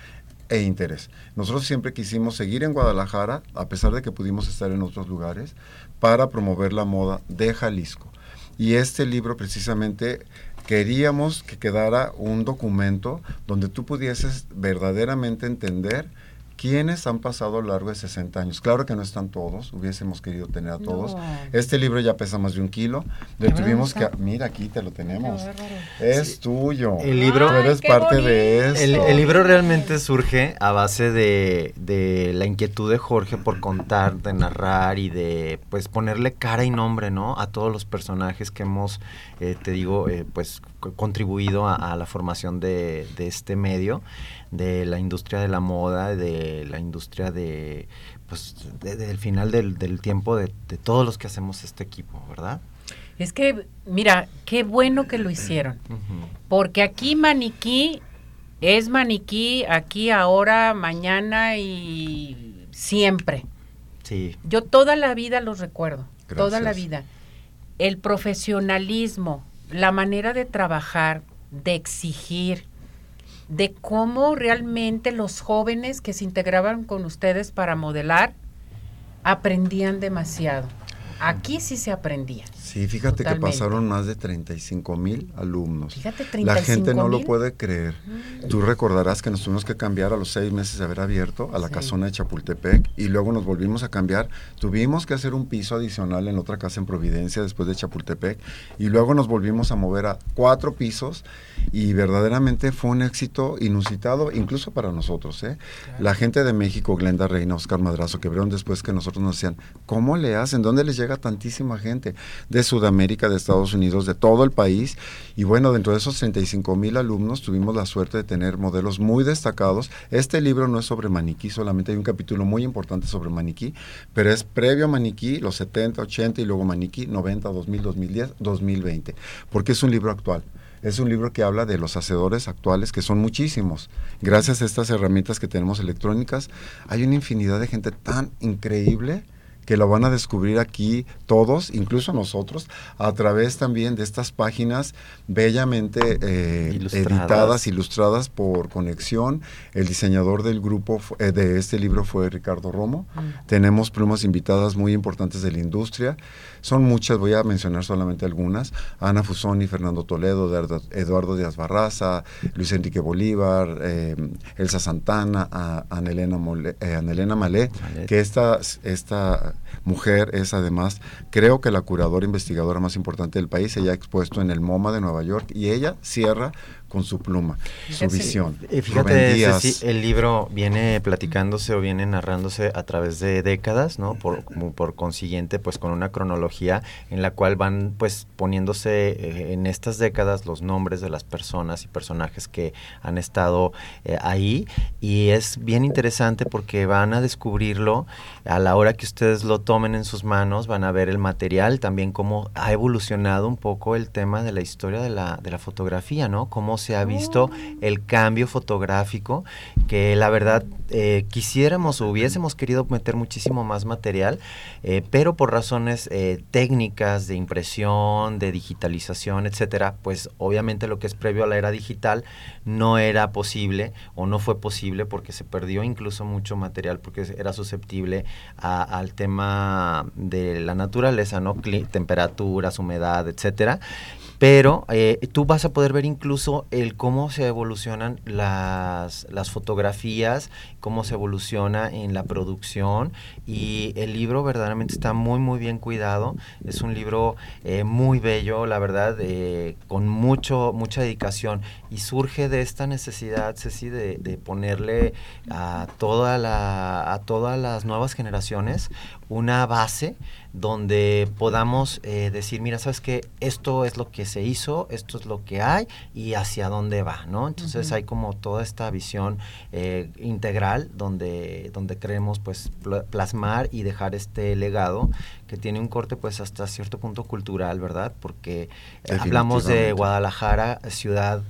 e interés. Nosotros siempre quisimos seguir en Guadalajara, a pesar de que pudimos estar en otros lugares, para promover la moda de Jalisco. Y este libro precisamente queríamos que quedara un documento donde tú pudieses verdaderamente entender quiénes han pasado a lo largo de 60 años. Claro que no están todos, hubiésemos querido tener a todos. No. Este libro ya pesa más de un kilo. Le tuvimos que... Mira, aquí te lo tenemos. Es tuyo. El libro- Tú eres parte de eso. El, el libro realmente surge a base de, de la inquietud de Jorge por contar, de narrar y de pues ponerle cara y nombre, ¿no? A todos los personajes que hemos, eh, te digo, eh, pues contribuido a, a la formación de, de este medio, de la industria de la moda, de la industria de, pues, de- del final del, del tiempo de, de todos los que hacemos este equipo, ¿verdad? Es que, mira, qué bueno que lo hicieron. Porque aquí maniquí es maniquí, aquí, ahora, mañana y siempre. Sí. Yo toda la vida los recuerdo, toda la vida. El profesionalismo, la manera de trabajar, de exigir, de cómo realmente los jóvenes que se integraban con ustedes para modelar aprendían demasiado. Aquí sí se aprendía. Sí, fíjate Totalmente. que pasaron más de 35 mil alumnos. Fíjate, La gente no lo 35,000. puede creer. Tú recordarás que nos tuvimos que cambiar a los seis meses de haber abierto a la Sí. casona de Chapultepec y luego nos volvimos a cambiar. Tuvimos que hacer un piso adicional en otra casa en Providencia después de Chapultepec y luego nos volvimos a mover a cuatro pisos y verdaderamente fue un éxito inusitado incluso para nosotros. ¿eh? La gente de México, Glenda Reina, Oscar Madrazo, que vieron después que nosotros nos decían, ¿cómo le hacen? ¿Dónde les llega tantísima gente? De Sudamérica, de Estados Unidos, de todo el país. Y bueno, dentro de esos 35 mil alumnos tuvimos la suerte de tener modelos muy destacados. Este libro no es sobre maniquí, solamente hay un capítulo muy importante sobre maniquí, pero es previo a maniquí, los 70, 80 y luego maniquí, 90, 2000, 2010, 2020, porque es un libro actual. Es un libro que habla de los hacedores actuales, que son muchísimos. Gracias a estas herramientas que tenemos electrónicas, hay una infinidad de gente tan increíble que lo van a descubrir aquí todos, incluso nosotros, a través también de estas páginas bellamente eh, Ilustradas. editadas, ilustradas por Conexión. El diseñador del grupo eh, de este libro fue Ricardo Romo. Tenemos plumas invitadas muy importantes de la industria. Son muchas, voy a mencionar solamente algunas. Ana Fusoni, Fernando Toledo, Eduardo, Díaz Barraza, Luis Enrique Bolívar, eh, Elsa Santana, a- Anelena, Mole- eh, Anelena Malé, Malet. que esta, esta mujer es además, creo que la curadora investigadora más importante del país. Ella ha expuesto en el MoMA de Nueva York y ella cierra con su pluma, su visión. Eh, Fíjate, Díaz. Ceci, el libro viene platicándose o viene narrándose a través de décadas, ¿no? Por, como por consiguiente, pues con una cronología en la cual van pues poniéndose eh, en estas décadas los nombres de las personas y personajes que han estado eh, ahí y es bien interesante porque van a descubrirlo a la hora que ustedes lo tomen en sus manos, van a ver el material, también cómo ha evolucionado un poco el tema de la historia de la, de la fotografía, ¿no? Cómo se ha visto el cambio fotográfico, que la verdad eh, quisiéramos o hubiésemos querido meter muchísimo más material, eh, pero por razones eh, técnicas de impresión, de digitalización, etcétera, pues obviamente lo que es previo a la era digital no era posible o no fue posible porque se perdió incluso mucho material porque era susceptible a- al tema de la naturaleza, ¿no? Cli- temperaturas, humedad, etcétera. Pero eh, tú vas a poder ver incluso el cómo se evolucionan las, las fotografías, cómo se evoluciona en la producción y el libro verdaderamente está muy muy bien cuidado. Es un libro eh, muy bello, la verdad, eh, con mucho mucha dedicación y surge de esta necesidad, Ceci, de, de ponerle a toda la a todas las nuevas generaciones una base donde podamos eh, decir, mira, sabes que esto es lo que se hizo, esto es lo que hay y hacia dónde va, ¿no? Entonces hay como toda esta visión eh, integral donde, donde queremos pues pl- plasmar y dejar este legado que tiene un corte pues hasta cierto punto cultural, ¿verdad? Porque eh, hablamos de. Guadalajara, ciudad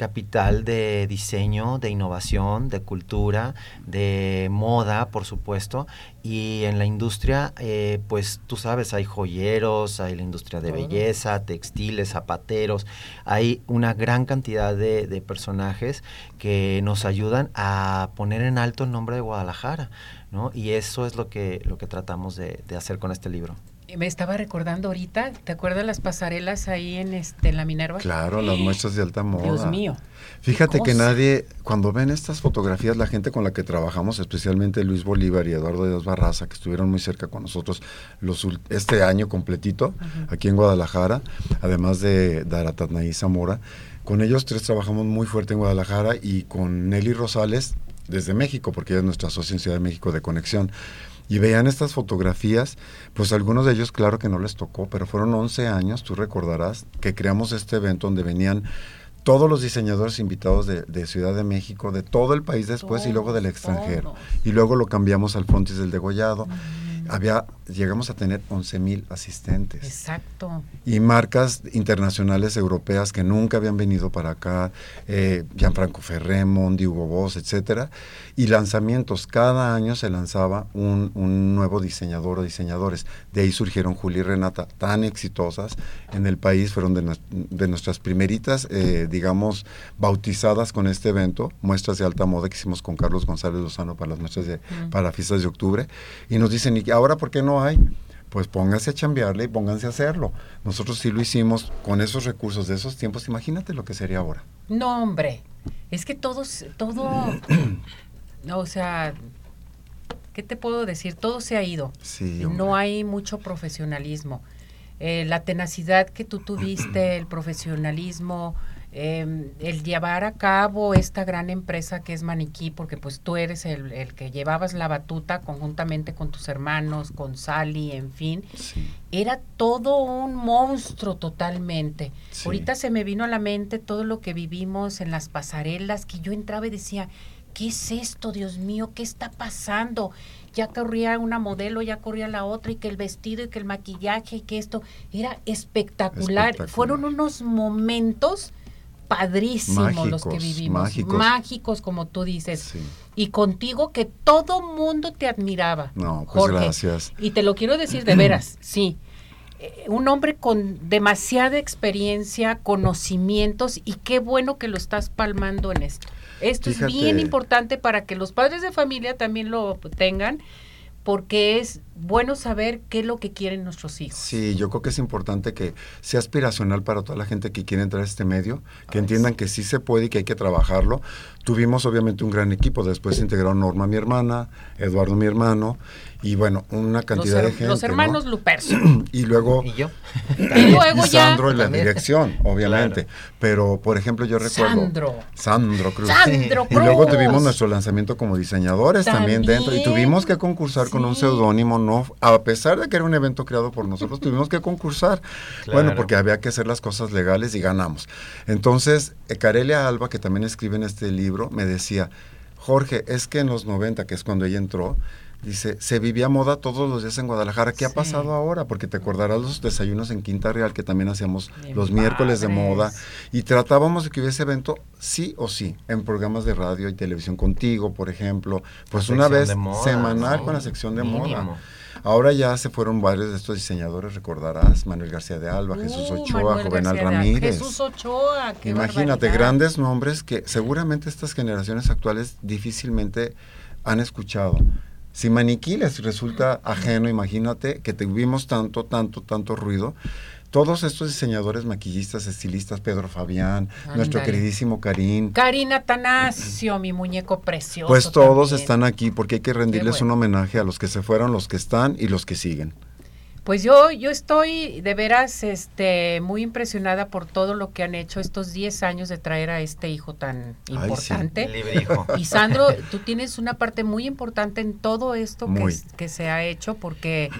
capital de diseño, de innovación, de cultura, de moda, por supuesto, y en la industria, eh, pues tú sabes, hay joyeros, hay la industria de belleza, textiles, zapateros, hay una gran cantidad de, de personajes que nos ayudan a poner en alto el nombre de Guadalajara, ¿no? Y eso es lo que, lo que tratamos de, de hacer con este libro. Me estaba recordando ahorita, ¿te acuerdas las pasarelas ahí en este en la Minerva? Claro, las muestras de alta moda. Dios mío. Fíjate que nadie, cuando ven estas fotografías, la gente con la que trabajamos, especialmente Luis Bolívar y Eduardo Díaz Barraza, que estuvieron muy cerca con nosotros los, este año completito, aquí en Guadalajara, además de Daratatnaí Zamora, con ellos tres trabajamos muy fuerte en Guadalajara y con Nelly Rosales desde México, porque ella es nuestra socia en Ciudad de México de Conexión. Y veían estas fotografías, pues algunos de ellos claro que no les tocó, pero fueron 11 años, tú recordarás, que creamos este evento donde venían todos los diseñadores invitados de, de Ciudad de México, de todo el país después y luego del extranjero. todos. Y luego lo cambiamos al Frontis del Degollado. Había, llegamos a tener 11 mil asistentes Exacto. y marcas internacionales europeas que nunca habían venido para acá, eh, Gianfranco Ferré, Mondi, Hugo Boss, etcétera, y lanzamientos. Cada año se lanzaba un, un nuevo diseñador o diseñadores. De ahí surgieron Juli y Renata, tan exitosas en el país, fueron de, de nuestras primeritas, eh, digamos, bautizadas con este evento, muestras de alta moda que hicimos con Carlos González Lozano para las muestras de, para fiestas de octubre, y nos dicen, ¿y ahora por qué no hay? pues pónganse a chambearle y pónganse a hacerlo. Nosotros sí lo hicimos con esos recursos de esos tiempos. Imagínate lo que sería ahora. No, hombre. Es que todos, todo, o sea, ¿qué te puedo decir? Todo se ha ido. Sí, no hay mucho profesionalismo. Eh, la tenacidad que tú tuviste, el profesionalismo, eh, el llevar a cabo esta gran empresa que es Maniquí, porque pues tú eres el, el que llevabas la batuta conjuntamente con tus hermanos, con Sally, en fin, Sí. era todo un monstruo totalmente. Sí. Ahorita se me vino a la mente todo lo que vivimos en las pasarelas, que yo entraba y decía, ¿qué es esto, Dios mío? ¿Qué está pasando? Ya corría una modelo, ya corría la otra, y que el vestido, y que el maquillaje, y que esto era espectacular. Espectacular. Fueron unos momentos padrísimos los que Mágicos, vivimos, mágicos. mágicos como tú dices, Sí. y contigo que todo mundo te admiraba. No, pues Jorge. gracias. Y te lo quiero decir de veras, sí. Eh, Un hombre con demasiada experiencia, conocimientos y qué bueno que lo estás palmando en esto. Esto es bien importante para que los padres de familia también lo tengan porque es bueno saber qué es lo que quieren nuestros hijos. Sí, yo creo que es importante que sea aspiracional para toda la gente que quiere entrar a este medio, que entiendan que sí se puede y que hay que trabajarlo. Tuvimos obviamente un gran equipo, después se integraron Norma, mi hermana, Eduardo, mi hermano, y bueno, una Los, cantidad de gente. los ¿no? hermanos Lupercio. Y luego Y yo. y luego y ya Sandro en la También. dirección, obviamente. Pero, por ejemplo, yo recuerdo... Sandro. Sandro Cruz. Sandro Y luego Cruz. tuvimos nuestro lanzamiento como diseñadores también, También. dentro. Y tuvimos que concursar con un seudónimo, no, a pesar de que era un evento creado por nosotros, tuvimos que concursar. Bueno, porque había que hacer las cosas legales y ganamos. Entonces, eh, Carelia Alba, que también escribe en este libro, me decía, Jorge, es que en los 90, que es cuando ella entró, Dice, se vivía moda todos los días en Guadalajara. ¿Qué ha pasado ahora? Porque te acordarás los desayunos en Quinta Real que también hacíamos Bien los miércoles de moda. Y tratábamos de que hubiese evento sí o sí, en programas de radio y televisión contigo, por ejemplo. Pues una vez moda, semanal sí, con la sección de mínimo. moda. Ahora ya se fueron varios de estos diseñadores, recordarás, Manuel García de Alba, Jesús Uh, Ochoa, Manuel Juvenal García Ramírez. Jesús Ochoa, qué Imagínate, barbaridad. grandes nombres que seguramente estas generaciones actuales difícilmente han escuchado. Si Maniquí les resulta ajeno, imagínate que tuvimos tanto, tanto, tanto ruido. Todos estos diseñadores, maquillistas, estilistas, Pedro Fabián, nuestro Ándale. queridísimo Karim, Karina Tanasio, mi muñeco precioso. pues todos también. están aquí porque hay que rendirles bueno. un homenaje a los que se fueron, los que están y los que siguen. Pues yo, yo estoy de veras este, muy impresionada por todo lo que han hecho estos 10 años de traer a este hijo tan importante. Hijo. Y Sandro, tú tienes una parte muy importante en todo esto que, que se ha hecho porque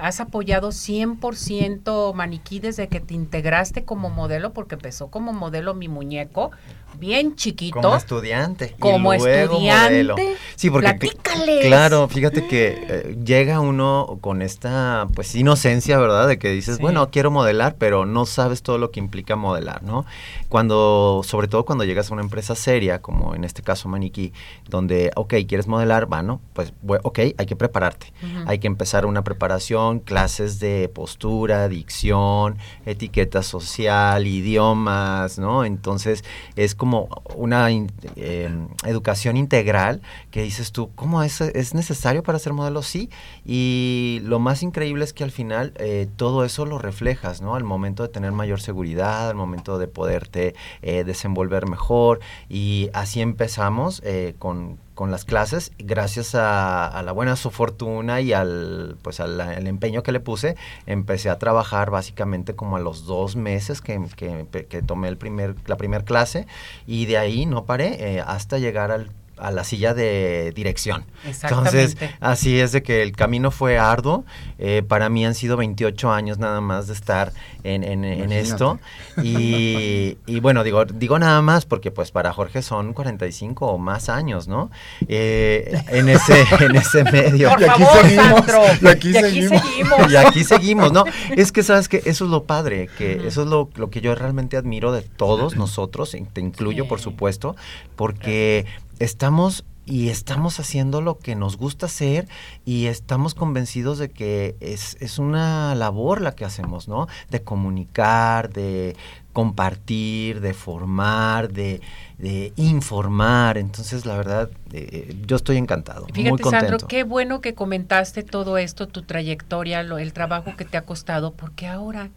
has apoyado 100% Maniquí desde que te integraste como modelo, porque empezó como modelo mi muñeco, bien chiquito. Como estudiante. y Como luego estudiante. modelo. Sí, porque Platícales. claro, fíjate que eh, llega uno con esta pues inocencia, ¿verdad? De que dices, Sí. bueno, quiero modelar, pero no sabes todo lo que implica modelar, ¿no? Cuando, sobre todo cuando llegas a una empresa seria, como en este caso Maniquí, donde, ok, quieres modelar, bueno, pues, ok, hay que prepararte. Hay que empezar una preparación, clases de postura, dicción, etiqueta social, idiomas, ¿no? Entonces es como una eh, educación integral que dices tú, ¿cómo es, es necesario para ser modelo? Sí. Y lo más increíble es que al final eh, todo eso lo reflejas, ¿no? Al momento de tener mayor seguridad, al momento de poderte eh, desenvolver mejor. Y así empezamos eh, con con las clases, gracias a, la buena su fortuna y al pues al, empeño que le puse, empecé a trabajar básicamente como a los dos meses que, que, que tomé el primer, la primera clase y de ahí no paré eh, hasta llegar al a la silla de dirección. Entonces, así es de que el camino fue arduo. Eh, para mí han sido 28 años nada más de estar en, en- esto. Y, y bueno, digo, digo nada más porque pues para Jorge son 45 o más años, ¿no? Eh, en, ese, en ese medio. Por Y aquí favor, seguimos, Sandro. y aquí Y aquí seguimos. seguimos. Y aquí seguimos, ¿no? Es que sabes que eso es lo padre, que eso es lo, lo que yo realmente admiro de todos nosotros, te incluyo Sí. por supuesto, porque estamos y estamos haciendo lo que nos gusta hacer y estamos convencidos de que es, es una labor la que hacemos, ¿no? De comunicar, de compartir, de formar, de, de informar. Entonces, la verdad, eh, yo estoy encantado, muy Fíjate, contento. Sandro, qué bueno que comentaste todo esto, tu trayectoria, lo- el trabajo que te ha costado, porque ahora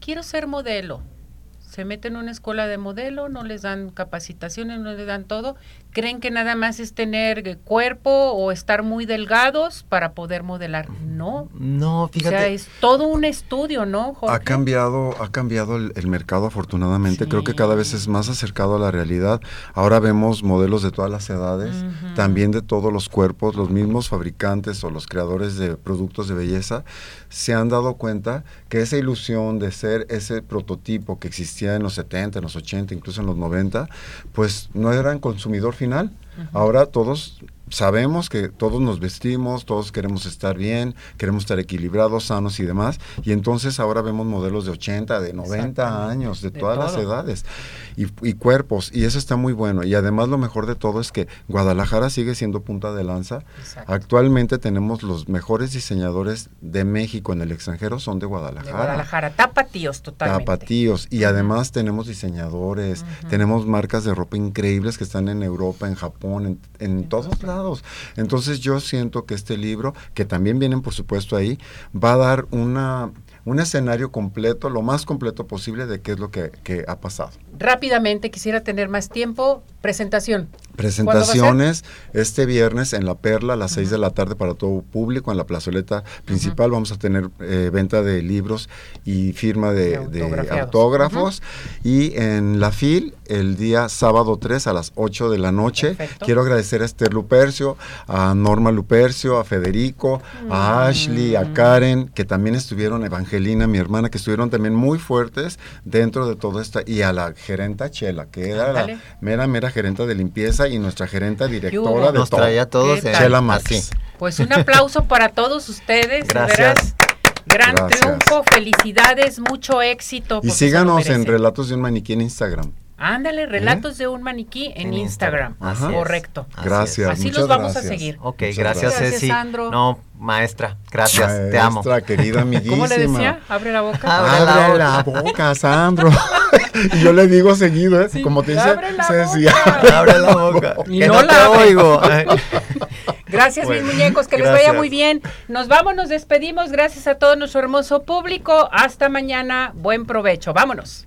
quiero ser modelo. Se meten en una escuela de modelo, no les dan capacitaciones, no les dan todo. Creen que nada más es tener cuerpo o estar muy delgados para poder modelar. No. No, fíjate. O sea, es todo un estudio, ¿no, Jorge? Ha cambiado, ha cambiado el, el mercado afortunadamente. Creo que cada vez es más acercado a la realidad. Ahora vemos modelos de todas las edades, también de todos los cuerpos. Los mismos fabricantes o los creadores de productos de belleza se han dado cuenta que esa ilusión de ser ese prototipo que existía en los 70, en los 80, incluso en los 90, pues no eran consumidor final. Ahora todos sabemos que todos nos vestimos, todos queremos estar bien, queremos estar equilibrados, sanos y demás, y entonces ahora vemos modelos de 80, de 90 años, de, De todas las edades y, y cuerpos, y eso está muy bueno. Y además lo mejor de todo es que Guadalajara sigue siendo punta de lanza. Exacto. Actualmente tenemos los mejores diseñadores de México en el extranjero, son de De Guadalajara. Guadalajara, tapatíos totalmente. Tapatíos. Y además tenemos diseñadores, tenemos marcas de ropa increíbles que están en Europa, en Japón, en, en todos lados. Entonces yo siento que este libro, que también vienen por supuesto ahí, va a dar una, un escenario completo, lo más completo posible de qué es lo que, que ha pasado. Rápidamente, quisiera tener más tiempo. Presentación. Presentaciones este viernes en La Perla a las 6 de la tarde para todo público en la plazoleta principal. Vamos a tener eh, venta de libros y firma de, De autógrafos. Y en La FIL el día sábado 3 a las 8 de la noche. Perfecto. Quiero agradecer a Esther Lupercio, a Norma Lupercio, a Federico, Mm. a Ashley, a Karen, que también estuvieron, Evangelina, mi hermana, que estuvieron también muy fuertes dentro de todo esto. Y a la gerenta Chela, que era la mera, mera gerenta de limpieza y nuestra gerenta directora de Nos todo. traía a todos. Chela Max. así. Pues un aplauso para todos ustedes. de Gracias. gran Gracias. triunfo, felicidades, mucho éxito. Y síganos en. Relatos de un maniquí en Instagram. Ándale, relatos de un maniquí en, En Instagram. Instagram, así. Correcto. Así Gracias. Así muchas los vamos a seguir. Ok, Muchas gracias, Gracias, Ceci. Sandro. No, maestra, gracias, te amo. Maestra, querida amiguísima. ¿Cómo le decía? Abre la boca. Abre la Abre la boca, Sandro. y yo le digo seguido, ¿eh? Sí, como te dice abre la Ceci, boca. Abre la boca. Y que no no, la te oigo. Gracias, Bueno, mis muñecos, que les vaya muy bien. Nos vamos, nos despedimos. Gracias a todo nuestro hermoso público. Hasta mañana. Buen provecho. Vámonos.